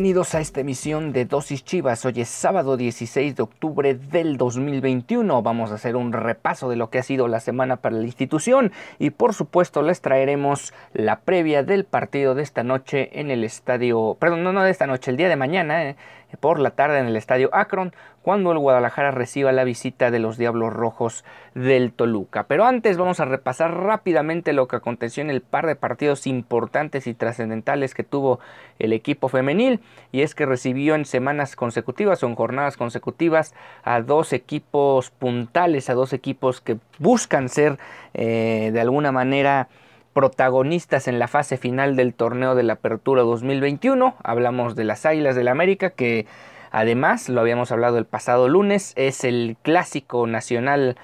Bienvenidos a esta emisión de Dosis Chivas. Hoy es sábado 16 de octubre del 2021. Vamos a hacer un repaso de lo que ha sido la semana para la institución y por supuesto les traeremos la previa del partido de esta noche en el estadio, perdón, no, no de esta noche, el día de mañana, eh, por la tarde en el estadio Akron, cuando el Guadalajara reciba la visita de los Diablos Rojos del Toluca. Pero antes vamos a repasar rápidamente lo que aconteció en el par de partidos importantes y trascendentales que tuvo el equipo femenil, y es que recibió en semanas consecutivas o en jornadas consecutivas a dos equipos puntales, a dos equipos que buscan ser eh, de alguna manera protagonistas en la fase final del torneo de la Apertura 2021. Hablamos de las Águilas del América que además, lo habíamos hablado el pasado lunes, es el clásico nacional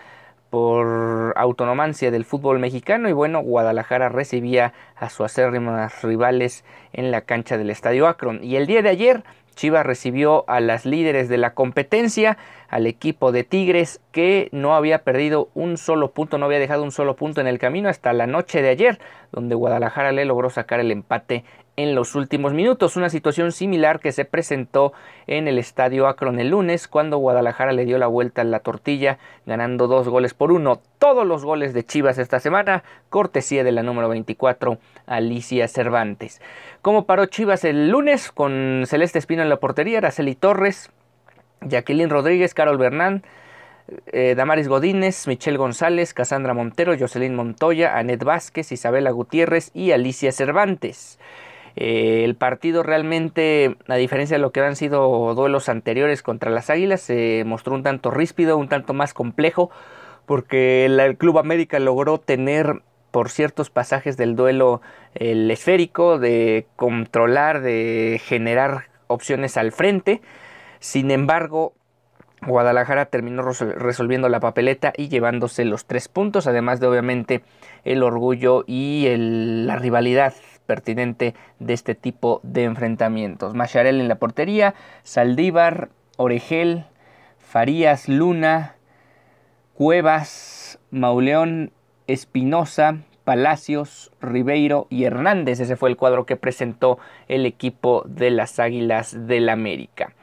por autonomancia del fútbol mexicano y bueno, Guadalajara recibía a sus acérrimas rivales en la cancha del Estadio Akron y el día de ayer Chivas recibió a las líderes de la competencia, al equipo de Tigres que no había perdido un solo punto, no había dejado un solo punto en el camino hasta la noche de ayer, donde Guadalajara le logró sacar el empate en los últimos minutos. Una situación similar que se presentó en el estadio Akron el lunes cuando Guadalajara le dio la vuelta a la tortilla ganando dos goles por uno. Todos los goles de Chivas esta semana, cortesía de la número 24, Alicia Cervantes. Como paró Chivas el lunes con Celeste Espino en la portería, Araceli Torres, Jacqueline Rodríguez, Carol Bernán, eh, Damaris Godínez, Michelle González, Casandra Montero, Jocelyn Montoya, Anet Vázquez, Isabela Gutiérrez y Alicia Cervantes. Eh, el partido realmente, a diferencia de lo que han sido duelos anteriores contra las Águilas, se mostró un tanto ríspido, un tanto más complejo, porque el, Club América logró tener por ciertos pasajes del duelo el esférico, de controlar, de generar opciones al frente. Sin embargo, Guadalajara terminó resolviendo la papeleta y llevándose los tres puntos, además de obviamente el orgullo y la rivalidad pertinente de este tipo de enfrentamientos. Macharel en la portería, Saldívar, Oregel, Farías, Luna, Cuevas, Mauleón, Espinosa, Palacios, Ribeiro y Hernández. Ese fue el cuadro que presentó el equipo de las Águilas del América.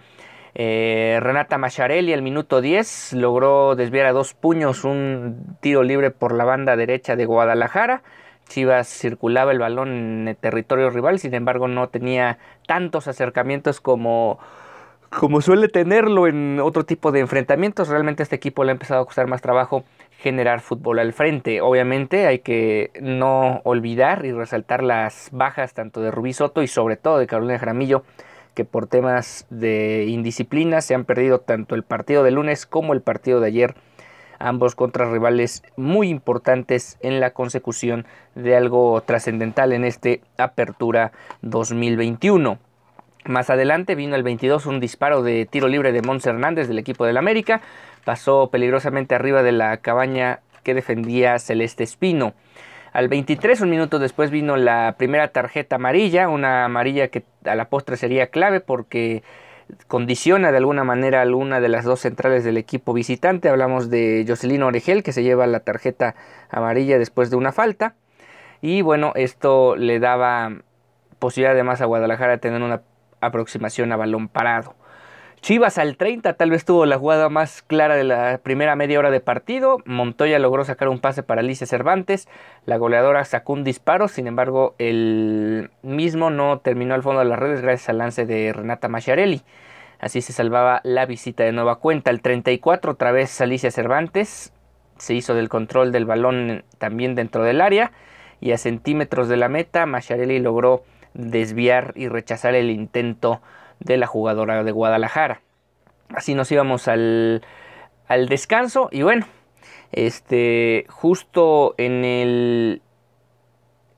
Eh, Renata Macharelli al minuto 10 logró desviar a dos puños un tiro libre por la banda derecha de Guadalajara Chivas circulaba el balón en el territorio rival, sin embargo no tenía tantos acercamientos como, como suele tenerlo en otro tipo de enfrentamientos. Realmente a este equipo le ha empezado a costar más trabajo generar fútbol al frente. Obviamente hay que no olvidar y resaltar las bajas tanto de Rubí Soto y sobre todo de Carolina Jaramillo que por temas de indisciplina se han perdido tanto el partido de lunes como el partido de ayer ambos contra rivales muy importantes en la consecución de algo trascendental en este Apertura 2021. Más adelante vino el 22 un disparo de tiro libre de Mons Hernández del equipo del América, pasó peligrosamente arriba de la cabaña que defendía Celeste Espino. Al 23, un minuto después, vino la primera tarjeta amarilla, una amarilla que a la postre sería clave porque condiciona de alguna manera a alguna de las dos centrales del equipo visitante. Hablamos de Jocelyn Oregel, que se lleva la tarjeta amarilla después de una falta. Y bueno, esto le daba posibilidad además a Guadalajara de tener una aproximación a balón parado. Chivas al 30 tal vez tuvo la jugada más clara de la primera media hora de partido. Montoya logró sacar un pase para Alicia Cervantes. La goleadora sacó un disparo, sin embargo el mismo no terminó al fondo de las redes gracias al lance de Renata Macharelli. Así se salvaba la visita de nueva cuenta. El 34 otra vez Alicia Cervantes se hizo del control del balón también dentro del área y a centímetros de la meta Macharelli logró desviar y rechazar el intento de la jugadora de Guadalajara. Así nos íbamos al, al descanso y bueno, este, justo en el,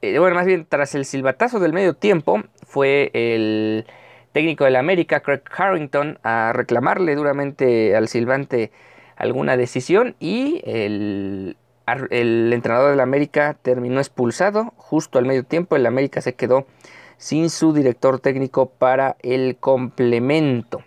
eh, bueno, más bien tras el silbatazo del medio tiempo, fue el técnico del América, Craig Harrington, a reclamarle duramente al silbante alguna decisión y el, el entrenador del América terminó expulsado justo al medio tiempo, el América se quedó sin su director técnico para el complemento.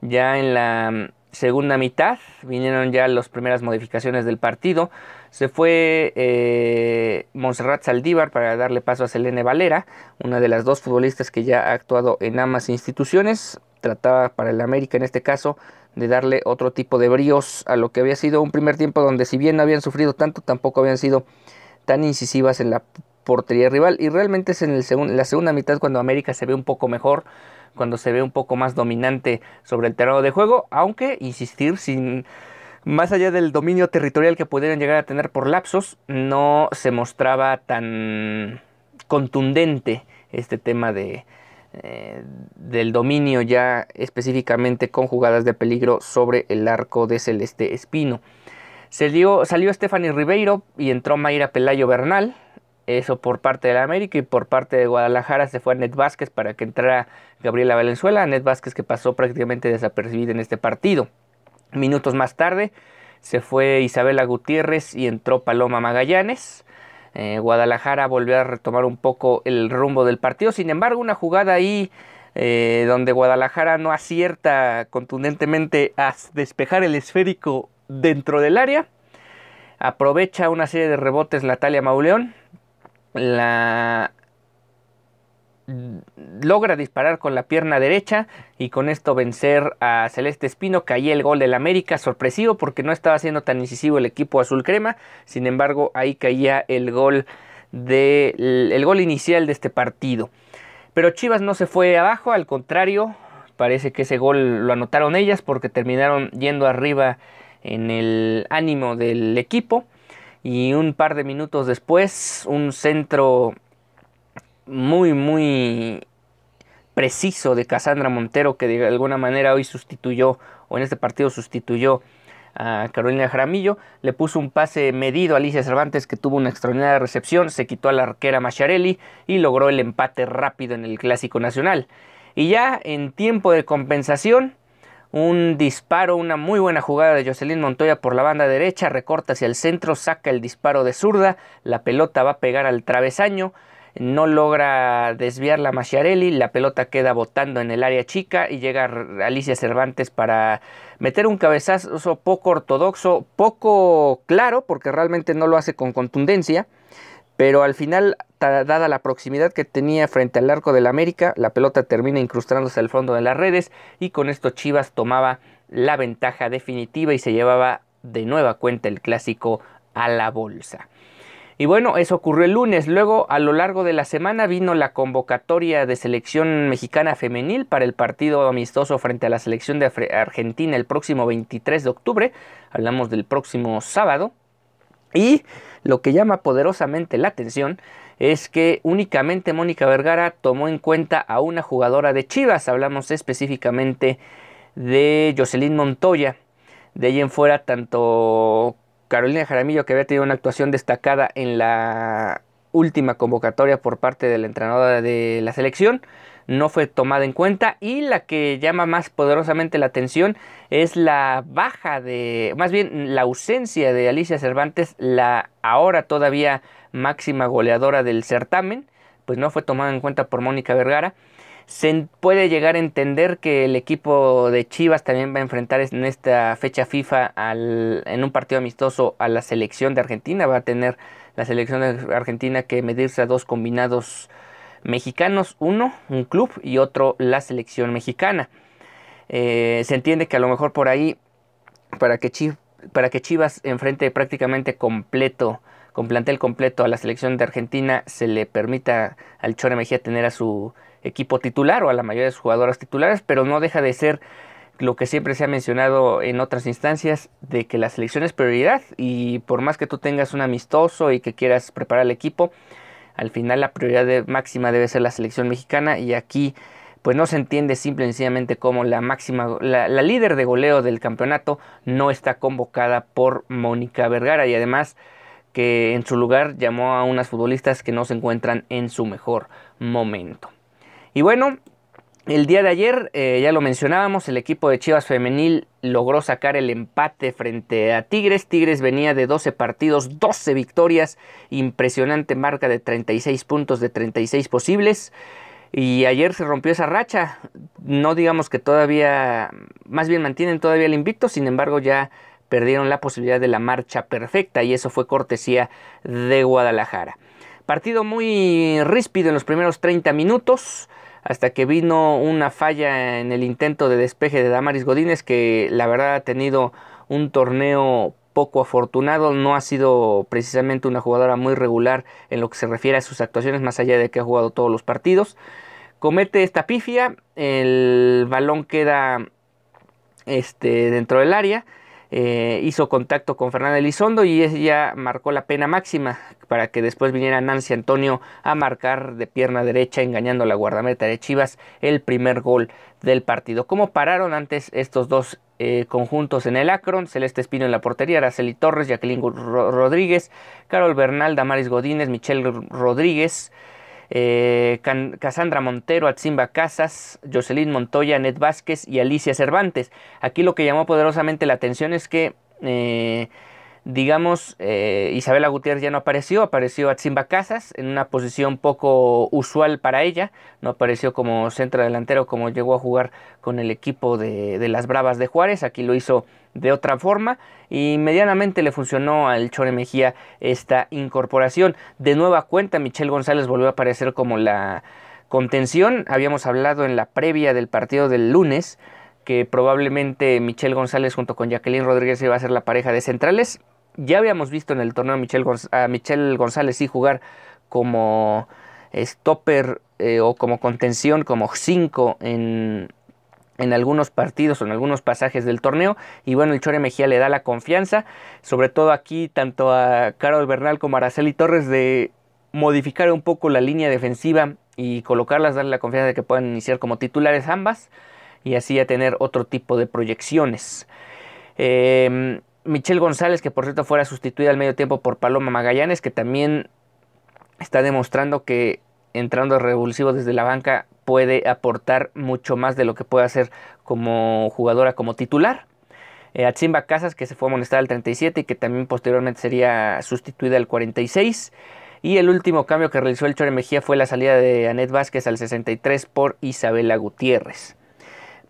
Ya en la segunda mitad vinieron ya las primeras modificaciones del partido. Se fue eh, Montserrat Saldívar para darle paso a Selene Valera, una de las dos futbolistas que ya ha actuado en ambas instituciones. Trataba para el América en este caso de darle otro tipo de bríos a lo que había sido un primer tiempo donde si bien no habían sufrido tanto, tampoco habían sido tan incisivas en la portería rival. Y realmente es en el la segunda mitad cuando América se ve un poco mejor, cuando se ve un poco más dominante sobre el terreno de juego, aunque, insistir, sin más allá del dominio territorial que pudieran llegar a tener por lapsos, no se mostraba tan contundente este tema de, eh, del dominio ya específicamente con jugadas de peligro sobre el arco de Celeste Espino. Se dio, salió Stephanie Ribeiro y entró Mayra Pelayo Bernal. Eso por parte de la América y por parte de Guadalajara se fue a Net Vázquez para que entrara Gabriela Valenzuela. Net Vázquez que pasó prácticamente desapercibida en este partido. Minutos más tarde se fue Isabela Gutiérrez y entró Paloma Magallanes. Eh, Guadalajara volvió a retomar un poco el rumbo del partido. Sin embargo, una jugada ahí eh, donde Guadalajara no acierta contundentemente a despejar el esférico dentro del área. Aprovecha una serie de rebotes Natalia Mauleón la logra disparar con la pierna derecha y con esto vencer a Celeste Espino. Caía el gol del América, sorpresivo porque no estaba siendo tan incisivo el equipo azul crema. Sin embargo, ahí caía el gol, el gol inicial de este partido. Pero Chivas no se fue abajo, al contrario, parece que ese gol lo anotaron ellas porque terminaron yendo arriba en el ánimo del equipo y un par de minutos después un centro muy muy preciso de Casandra Montero que de alguna manera hoy sustituyó o en este partido sustituyó a Carolina Jaramillo, le puso un pase medido a Alicia Cervantes que tuvo una extraordinaria recepción, se quitó a la arquera Macharelli y logró el empate rápido en el Clásico Nacional. Y ya en tiempo de compensación, un disparo, una muy buena jugada de Jocelyn Montoya por la banda derecha, recorta hacia el centro, saca el disparo de zurda, la pelota va a pegar al travesaño, no logra desviar la Machiarelli, la pelota queda botando en el área chica y llega Alicia Cervantes para meter un cabezazo poco ortodoxo, poco claro, porque realmente no lo hace con contundencia, pero al final, dada la proximidad que tenía frente al arco del América, la pelota termina incrustándose al fondo de las redes y con esto Chivas tomaba la ventaja definitiva y se llevaba de nueva cuenta el clásico a la bolsa. Y bueno, eso ocurrió el lunes. Luego, a lo largo de la semana, vino la convocatoria de selección mexicana femenil para el partido amistoso frente a la selección de Argentina el próximo 23 de octubre. Hablamos del próximo sábado. Y lo que llama poderosamente la atención es que únicamente Mónica Vergara tomó en cuenta a una jugadora de Chivas. Hablamos específicamente de Jocelyn Montoya. De ahí en fuera, tanto Carolina Jaramillo, que había tenido una actuación destacada en la última convocatoria por parte de la entrenadora de la selección, no fue tomada en cuenta y la que llama más poderosamente la atención es la baja de, más bien la ausencia de Alicia Cervantes, la ahora todavía máxima goleadora del certamen, pues no fue tomada en cuenta por Mónica Vergara. Se puede llegar a entender que el equipo de Chivas también va a enfrentar en esta fecha FIFA al, en un partido amistoso a la selección de Argentina. Va a tener la selección de Argentina que medirse a dos combinados mexicanos, uno, un club y otro, la selección mexicana. Eh, se entiende que a lo mejor por ahí, para que, para que Chivas enfrente prácticamente completo, con plantel completo a la selección de Argentina, se le permita al Chore Mejía tener a su equipo titular o a la mayoría de sus jugadoras titulares, pero no deja de ser lo que siempre se ha mencionado en otras instancias, de que la selección es prioridad y por más que tú tengas un amistoso y que quieras preparar el equipo, al final la prioridad máxima debe ser la selección mexicana y aquí pues no se entiende simple y sencillamente como la máxima, la, la líder de goleo del campeonato no está convocada por Mónica Vergara y además que en su lugar llamó a unas futbolistas que no se encuentran en su mejor momento. Y bueno, el día de ayer, eh, ya lo mencionábamos, el equipo de Chivas Femenil logró sacar el empate frente a Tigres. Tigres venía de 12 partidos, 12 victorias, impresionante marca de 36 puntos de 36 posibles. Y ayer se rompió esa racha. No digamos que todavía, más bien mantienen todavía el invicto, sin embargo ya perdieron la posibilidad de la marcha perfecta y eso fue cortesía de Guadalajara. Partido muy ríspido en los primeros 30 minutos hasta que vino una falla en el intento de despeje de Damaris Godínez, que la verdad ha tenido un torneo poco afortunado, no ha sido precisamente una jugadora muy regular en lo que se refiere a sus actuaciones, más allá de que ha jugado todos los partidos. Comete esta pifia, el balón queda este, dentro del área eh, hizo contacto con Fernanda Elizondo y ella marcó la pena máxima para que después viniera Nancy Antonio a marcar de pierna derecha engañando a la guardameta de Chivas el primer gol del partido. ¿Cómo pararon antes estos dos eh, conjuntos en el Akron? Celeste Espino en la portería, Araceli Torres, Jacqueline Rodríguez, Carol Bernal, Damaris Godínez, Michelle Rodríguez, eh, Montero, Atzimba Casas, Jocelyn Montoya, Ned Vázquez y Alicia Cervantes. Aquí lo que llamó poderosamente la atención es que eh, digamos, eh, Isabela Gutiérrez ya no apareció, apareció Atzimba Casas en una posición poco usual para ella, no apareció como centro delantero como llegó a jugar con el equipo de, de, las Bravas de Juárez, aquí lo hizo de otra forma y medianamente le funcionó al Chore Mejía esta incorporación. De nueva cuenta, Michelle González volvió a aparecer como la contención, habíamos hablado en la previa del partido del lunes, que probablemente Michelle González junto con Jacqueline Rodríguez iba a ser la pareja de centrales. Ya habíamos visto en el torneo a Michelle, González sí jugar como stopper eh, o como contención, como 5 en, en algunos partidos o en algunos pasajes del torneo. Y bueno, el Chore Mejía le da la confianza, sobre todo aquí, tanto a Carol Bernal como a Araceli Torres, de modificar un poco la línea defensiva y colocarlas, darle la confianza de que puedan iniciar como titulares ambas y así a tener otro tipo de proyecciones. Eh, Michelle González, que por cierto fuera sustituida al medio tiempo por Paloma Magallanes, que también está demostrando que entrando revulsivo desde la banca puede aportar mucho más de lo que puede hacer como jugadora como titular. Eh, Achimba Casas, que se fue amonestada al 37 y que también posteriormente sería sustituida al 46. Y el último cambio que realizó el Chore Mejía fue la salida de Anet Vázquez al 63 por Isabela Gutiérrez.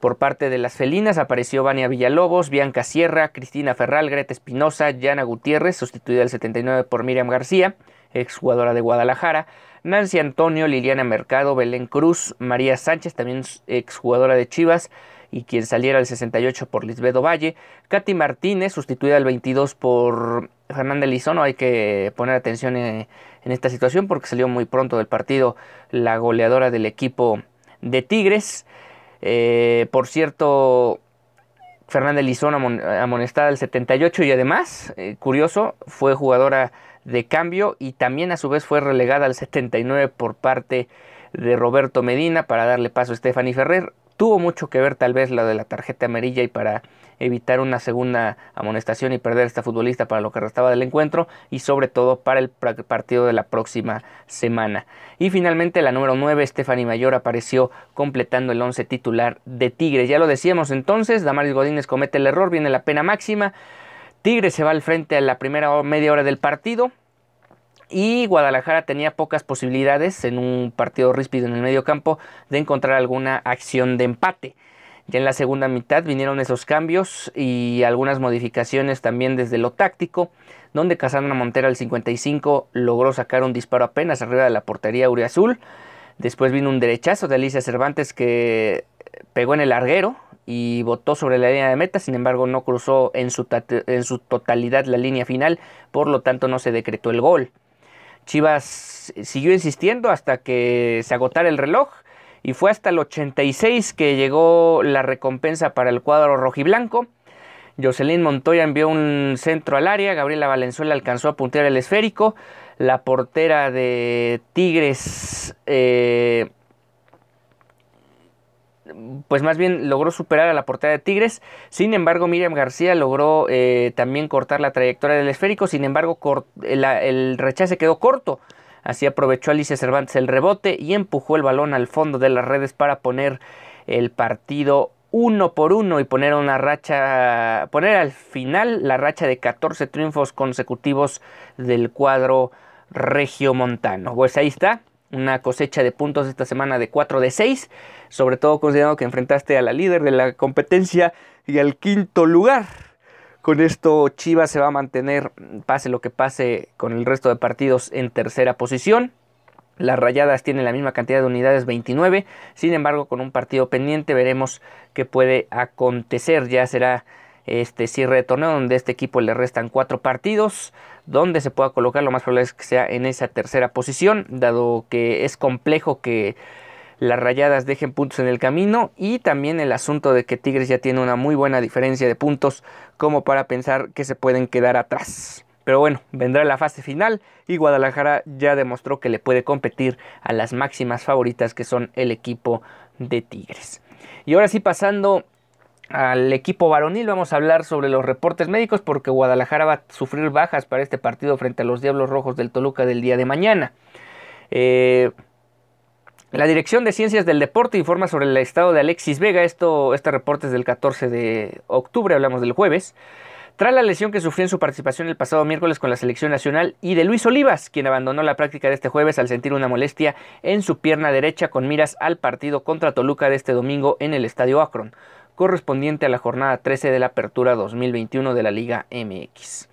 Por parte de las felinas apareció Vania Villalobos, Bianca Sierra, Cristina Ferral, Greta Espinosa, Yana Gutiérrez, sustituida al 79 por Miriam García, exjugadora de Guadalajara, Nancy Antonio, Liliana Mercado, Belén Cruz, María Sánchez, también exjugadora de Chivas, y quien saliera al 68 por Lisbedo Valle, Katy Martínez, sustituida al 22 por Fernanda Elizono, hay que poner atención en, en esta situación porque salió muy pronto del partido la goleadora del equipo de Tigres. Eh, por cierto, Fernanda Lizón amonestada al 78 y además, eh, curioso, fue jugadora de cambio y también a su vez fue relegada al 79 por parte de Roberto Medina para darle paso a Stephanie Ferrer. Tuvo mucho que ver tal vez la de la tarjeta amarilla y para evitar una segunda amonestación y perder a esta futbolista para lo que restaba del encuentro y sobre todo para el partido de la próxima semana. Y finalmente la número 9, Stephanie Mayor, apareció completando el 11 titular de Tigres. Ya lo decíamos entonces, Damaris Godínez comete el error, viene la pena máxima. Tigres se va al frente a la primera media hora del partido. Y Guadalajara tenía pocas posibilidades en un partido ríspido en el medio campo de encontrar alguna acción de empate. Ya en la segunda mitad vinieron esos cambios y algunas modificaciones también desde lo táctico, donde Casandra Montero al 55 logró sacar un disparo apenas arriba de la portería Uriazul. Después vino un derechazo de Alicia Cervantes que pegó en el larguero y botó sobre la línea de meta, sin embargo no cruzó en su, en su totalidad la línea final, por lo tanto no se decretó el gol. Chivas siguió insistiendo hasta que se agotara el reloj y fue hasta el 86 que llegó la recompensa para el cuadro rojiblanco. Jocelyn Montoya envió un centro al área, Gabriela Valenzuela alcanzó a puntear el esférico, la portera de Tigres eh, pues más bien logró superar a la portera de Tigres. Sin embargo, Miriam García logró eh, también cortar la trayectoria del esférico. Sin embargo, el, el rechace quedó corto. Así aprovechó Alicia Cervantes el rebote y empujó el balón al fondo de las redes para poner el partido uno por uno y poner una racha, poner al final la racha de 14 triunfos consecutivos del cuadro regiomontano. Pues ahí está, una cosecha de puntos esta semana de 4 de 6, sobre todo considerando que enfrentaste a la líder de la competencia y al quinto lugar. Con esto Chivas se va a mantener, pase lo que pase, con el resto de partidos en tercera posición. Las Rayadas tienen la misma cantidad de unidades, 29. Sin embargo, con un partido pendiente veremos qué puede acontecer. Ya será este cierre de torneo donde a este equipo le restan cuatro partidos donde se pueda colocar lo más probable es que sea en esa tercera posición dado que es complejo que las rayadas dejen puntos en el camino y también el asunto de que Tigres ya tiene una muy buena diferencia de puntos como para pensar que se pueden quedar atrás. Pero bueno, vendrá la fase final y Guadalajara ya demostró que le puede competir a las máximas favoritas que son el equipo de Tigres. Y ahora sí pasando al equipo varonil. Vamos a hablar sobre los reportes médicos porque Guadalajara va a sufrir bajas para este partido frente a los Diablos Rojos del Toluca del día de mañana. Eh, la Dirección de Ciencias del Deporte informa sobre el estado de Alexis Vega. Este reporte es del 14 de octubre, hablamos del jueves. Tras la lesión que sufrió en su participación el pasado miércoles con la selección nacional y de Luis Olivas, quien abandonó la práctica de este jueves al sentir una molestia en su pierna derecha con miras al partido contra Toluca de este domingo en el Estadio Akron correspondiente a la jornada 13 de la Apertura 2021 de la Liga MX.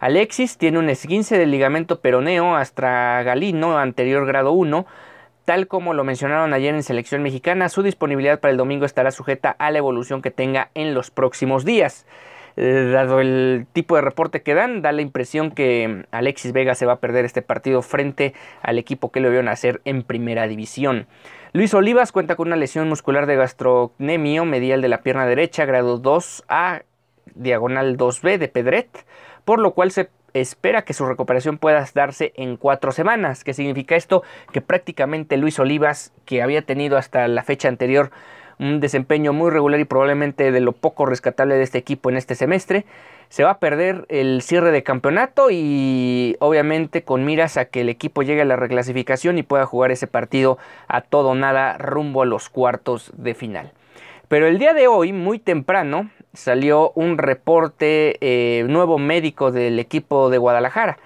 Alexis tiene un esguince del ligamento peroneo astragalino anterior grado 1, tal como lo mencionaron ayer en selección mexicana, su disponibilidad para el domingo estará sujeta a la evolución que tenga en los próximos días. Eh, dado el tipo de reporte que dan, da la impresión que Alexis Vega se va a perder este partido frente al equipo que lo vio nacer en primera división. Luis Olivas cuenta con una lesión muscular de gastrocnemio medial de la pierna derecha, grado 2A, diagonal 2B de Pedret, por lo cual se espera que su recuperación pueda darse en cuatro semanas. ¿Qué significa esto? Que prácticamente Luis Olivas, que había tenido hasta la fecha anterior un desempeño muy regular y probablemente de lo poco rescatable de este equipo en este semestre, se va a perder el cierre de campeonato y obviamente con miras a que el equipo llegue a la reclasificación y pueda jugar ese partido a todo nada rumbo a los cuartos de final. Pero el día de hoy, muy temprano, salió un reporte eh, nuevo médico del equipo de Guadalajara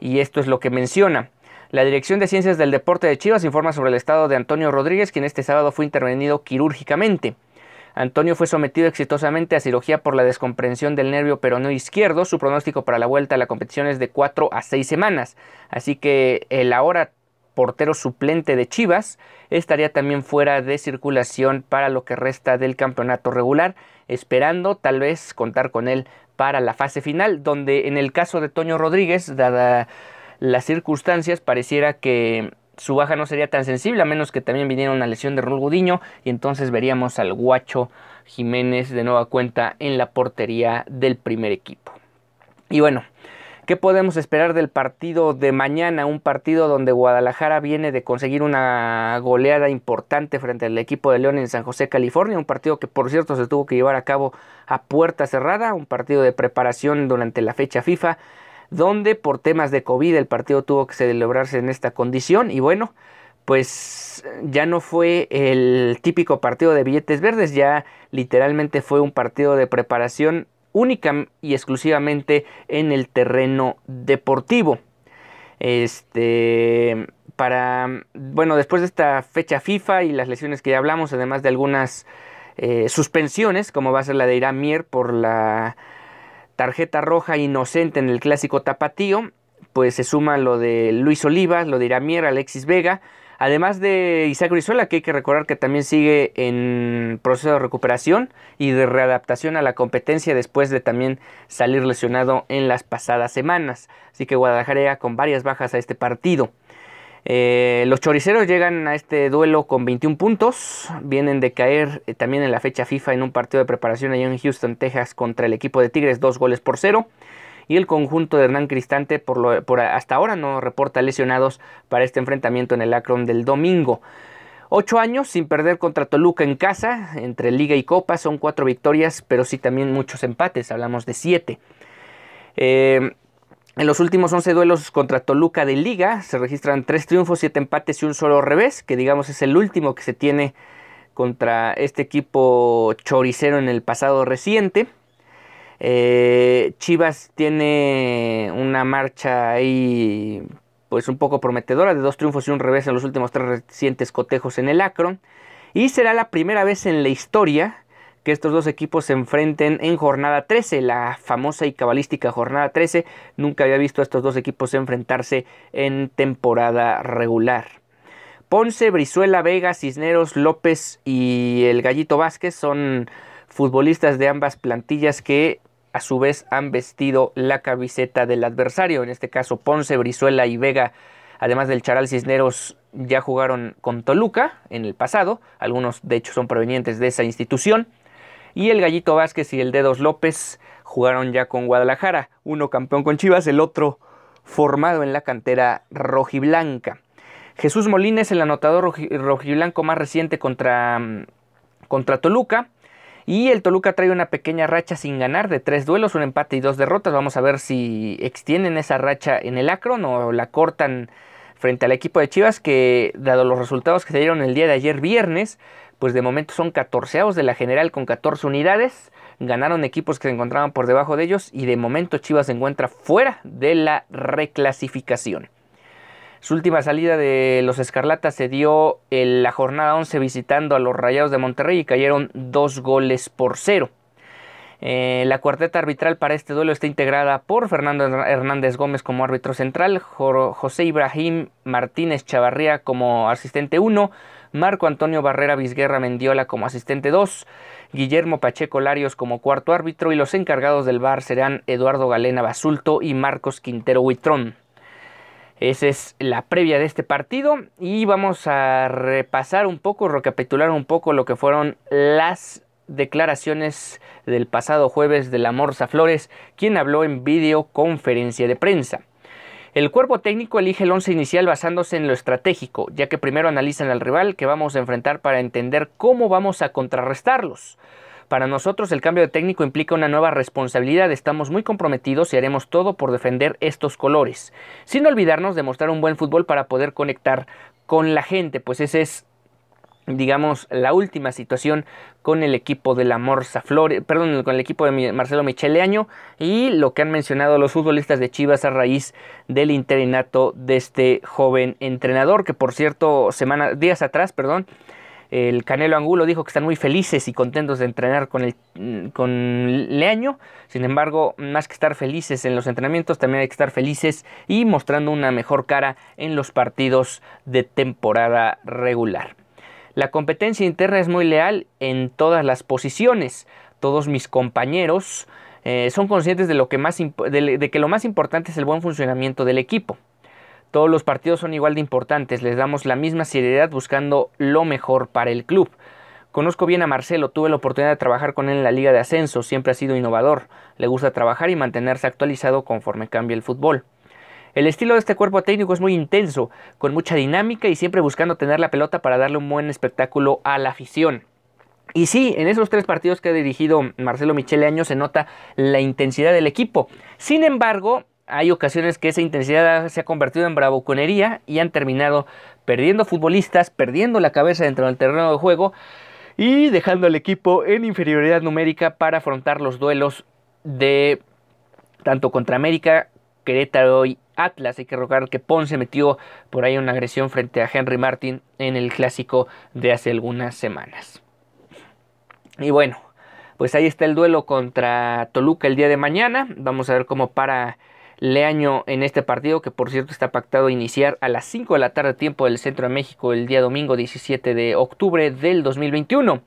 y esto es lo que menciona. La Dirección de Ciencias del Deporte de Chivas informa sobre el estado de Antonio Rodríguez, quien este sábado fue intervenido quirúrgicamente. Antonio fue sometido exitosamente a cirugía por la descomprensión del nervio peroneo izquierdo. Su pronóstico para la vuelta a la competición es de 4 a 6 semanas. Así que el ahora portero suplente de Chivas estaría también fuera de circulación para lo que resta del campeonato regular, esperando tal vez contar con él para la fase final, donde en el caso de Toño Rodríguez, dada las circunstancias, pareciera que su baja no sería tan sensible, a menos que también viniera una lesión de Raúl Gudiño, y entonces veríamos al Guacho Jiménez de nueva cuenta en la portería del primer equipo. Y bueno, ¿qué podemos esperar del partido de mañana? Un partido donde Guadalajara viene de conseguir una goleada importante frente al equipo de León en San José, California, un partido que por cierto se tuvo que llevar a cabo a puerta cerrada, un partido de preparación durante la fecha FIFA donde por temas de COVID el partido tuvo que celebrarse en esta condición. Y bueno, pues ya no fue el típico partido de billetes verdes, ya literalmente fue un partido de preparación única y exclusivamente en el terreno deportivo. Este, para, bueno, después de esta fecha FIFA y las lesiones que ya hablamos, además de algunas eh, suspensiones, como va a ser la de Irán Mier por la tarjeta roja inocente en el clásico tapatío, pues se suma lo de Luis Olivas, lo de Iramier, Alexis Vega, Además de Isaac Brizuela, que hay que recordar que también sigue en proceso de recuperación y de readaptación a la competencia después de también salir lesionado en las pasadas semanas. Así que Guadalajara con varias bajas a este partido. Eh, los choriceros llegan a este duelo con 21 puntos, vienen de caer eh, también en la fecha FIFA en un partido de preparación allá en Houston, Texas contra el equipo de Tigres, dos goles por cero y el conjunto de Hernán Cristante por, lo, por hasta ahora no reporta lesionados para este enfrentamiento en el Akron del domingo. Ocho años sin perder contra Toluca en casa, entre Liga y Copa, son cuatro victorias, pero sí también muchos empates, hablamos de siete. Eh, en los últimos 11 duelos contra Toluca de Liga se registran tres triunfos, siete empates y un solo revés, que digamos es el último que se tiene contra este equipo choricero en el pasado reciente. Eh, Chivas tiene una marcha ahí pues un poco prometedora de dos triunfos y un revés en los últimos tres recientes cotejos en el Akron. Y será la primera vez en la historia que estos dos equipos se enfrenten en jornada 13, la famosa y cabalística jornada 13. Nunca había visto a estos dos equipos enfrentarse en temporada regular. Ponce, Brizuela, Vega, Cisneros, López y el Gallito Vázquez son futbolistas de ambas plantillas que a su vez han vestido la camiseta del adversario, en este caso Ponce, Brizuela y Vega, además del Charal Cisneros, ya jugaron con Toluca en el pasado, algunos de hecho son provenientes de esa institución, y el Gallito Vázquez y el Dedos López jugaron ya con Guadalajara, uno campeón con Chivas, el otro formado en la cantera rojiblanca. Jesús Molines, el anotador rojiblanco más reciente contra, mm, contra Toluca, y el Toluca trae una pequeña racha sin ganar de tres duelos, un empate y dos derrotas. Vamos a ver si extienden esa racha en el Acron o la cortan frente al equipo de Chivas que, dado los resultados que se dieron el día de ayer viernes, pues de momento son 14 de la general con 14 unidades. Ganaron equipos que se encontraban por debajo de ellos y de momento Chivas se encuentra fuera de la reclasificación. Su última salida de los Escarlatas se dio en la jornada 11 visitando a los Rayados de Monterrey y cayeron dos goles por cero. Eh, la cuarteta arbitral para este duelo está integrada por Fernando Hernández Gómez como árbitro central, José Ibrahim Martínez Chavarría como asistente 1, Marco Antonio Barrera Vizguerra Mendiola como asistente 2, Guillermo Pacheco Larios como cuarto árbitro y los encargados del bar serán Eduardo Galena Basulto y Marcos Quintero Huitrón. Esa es la previa de este partido y vamos a repasar un poco, recapitular un poco lo que fueron las declaraciones del pasado jueves de la Morsa Flores, quien habló en videoconferencia de prensa. El cuerpo técnico elige el once inicial basándose en lo estratégico, ya que primero analizan al rival que vamos a enfrentar para entender cómo vamos a contrarrestarlos. Para nosotros el cambio de técnico implica una nueva responsabilidad, estamos muy comprometidos y haremos todo por defender estos colores, sin olvidarnos de mostrar un buen fútbol para poder conectar con la gente, pues ese es digamos, la última situación con el equipo de la Morsa Flores, perdón, con el equipo de Marcelo Micheleaño y lo que han mencionado los futbolistas de Chivas a raíz del interinato de este joven entrenador, que por cierto, semanas, días atrás, perdón, el Canelo Angulo dijo que están muy felices y contentos de entrenar con, el, Leaño. Sin embargo, más que estar felices en los entrenamientos, también hay que estar felices y mostrando una mejor cara en los partidos de temporada regular. La competencia interna es muy leal en todas las posiciones. Todos mis compañeros eh, son conscientes de, lo que más, de que lo más importante es el buen funcionamiento del equipo. Todos los partidos son igual de importantes, les damos la misma seriedad buscando lo mejor para el club. Conozco bien a Marcelo, tuve la oportunidad de trabajar con él en la Liga de Ascenso, siempre ha sido innovador, le gusta trabajar y mantenerse actualizado conforme cambia el fútbol. El estilo de este cuerpo técnico es muy intenso, con mucha dinámica y siempre buscando tener la pelota para darle un buen espectáculo a la afición. Y sí, en esos tres partidos que ha dirigido Marcelo Michele Año se nota la intensidad del equipo. Sin embargo, hay ocasiones que esa intensidad se ha convertido en bravuconería y han terminado perdiendo futbolistas, perdiendo la cabeza dentro del terreno de juego y dejando al equipo en inferioridad numérica para afrontar los duelos de tanto contra América, Querétaro y Atlas. Hay que recordar que Ponce metió por ahí una agresión frente a Henry Martin en el clásico de hace algunas semanas. Y bueno, pues ahí está el duelo contra Toluca el día de mañana. Vamos a ver cómo para Leaño en este partido, que por cierto está pactado iniciar a las 5 de la tarde tiempo del centro de México el día domingo 17 de octubre del 2021.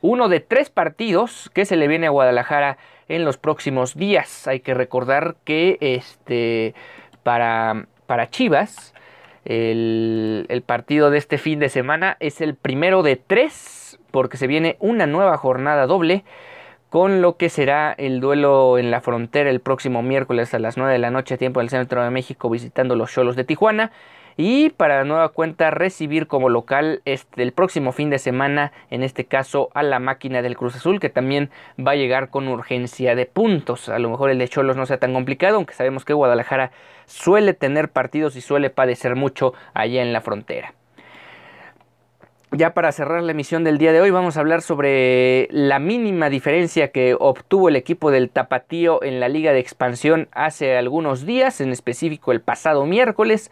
Uno de tres partidos que se le viene a Guadalajara en los próximos días. Hay que recordar que este, para, para Chivas el, el partido de este fin de semana es el primero de tres porque se viene una nueva jornada doble con lo que será el duelo en la frontera el próximo miércoles a las 9 de la noche, tiempo del centro de México, visitando los Cholos de Tijuana. Y para nueva cuenta recibir como local este, el próximo fin de semana, en este caso a la máquina del Cruz Azul, que también va a llegar con urgencia de puntos. A lo mejor el de Cholos no sea tan complicado, aunque sabemos que Guadalajara suele tener partidos y suele padecer mucho allá en la frontera. Ya para cerrar la emisión del día de hoy vamos a hablar sobre la mínima diferencia que obtuvo el equipo del Tapatío en la Liga de Expansión hace algunos días, en específico el pasado miércoles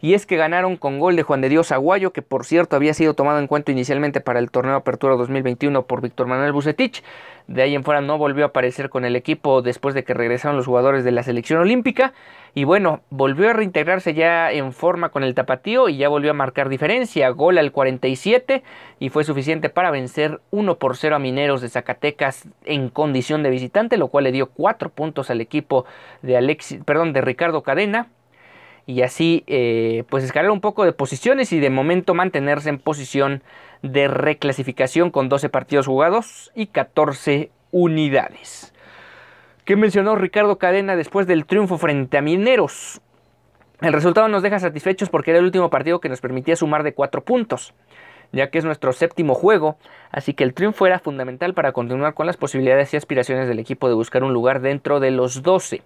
y es que ganaron con gol de Juan de Dios Aguayo, que por cierto había sido tomado en cuenta inicialmente para el torneo Apertura 2021 por Víctor Manuel Bucetich. De ahí en fuera no volvió a aparecer con el equipo después de que regresaron los jugadores de la selección olímpica. Y bueno, volvió a reintegrarse ya en forma con el tapatío y ya volvió a marcar diferencia. Gol al 47 y fue suficiente para vencer 1 por 0 a Mineros de Zacatecas en condición de visitante, lo cual le dio 4 puntos al equipo de, Alexis, perdón, de Ricardo Cadena y así eh, pues escalar un poco de posiciones y de momento mantenerse en posición de reclasificación con 12 partidos jugados y 14 unidades. ¿Qué mencionó Ricardo Cadena después del triunfo frente a Mineros? El resultado nos deja satisfechos porque era el último partido que nos permitía sumar de 4 puntos, ya que es nuestro séptimo juego, así que el triunfo era fundamental para continuar con las posibilidades y aspiraciones del equipo de buscar un lugar dentro de los 12.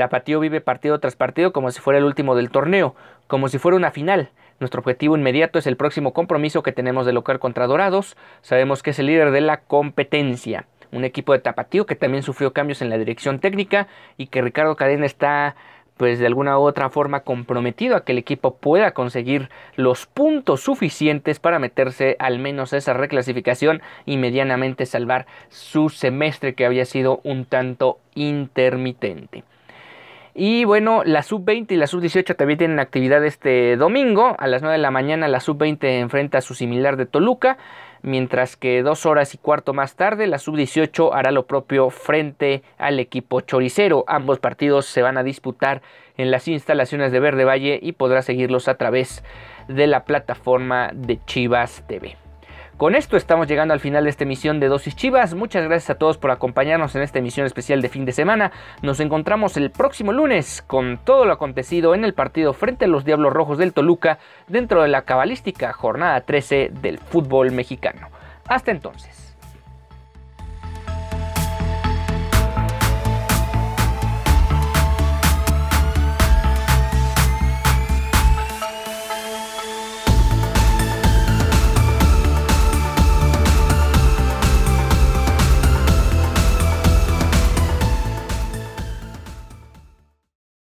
Tapatío vive partido tras partido como si fuera el último del torneo, como si fuera una final. Nuestro objetivo inmediato es el próximo compromiso que tenemos de local contra Dorados. Sabemos que es el líder de la competencia. Un equipo de Tapatío que también sufrió cambios en la dirección técnica y que Ricardo Cadena está pues de alguna u otra forma comprometido a que el equipo pueda conseguir los puntos suficientes para meterse al menos a esa reclasificación y medianamente salvar su semestre que había sido un tanto intermitente. Y bueno, la sub-20 y la sub-18 también tienen actividad este domingo. A las 9 de la mañana la sub-20 enfrenta a su similar de Toluca, mientras que dos horas y cuarto más tarde la sub-18 hará lo propio frente al equipo choricero. Ambos partidos se van a disputar en las instalaciones de Verde Valle y podrá seguirlos a través de la plataforma de Chivas TV. Con esto estamos llegando al final de esta emisión de Dosis Chivas. Muchas gracias a todos por acompañarnos en esta emisión especial de fin de semana. Nos encontramos el próximo lunes con todo lo acontecido en el partido frente a los Diablos Rojos del Toluca dentro de la cabalística jornada 13 del fútbol mexicano. Hasta entonces.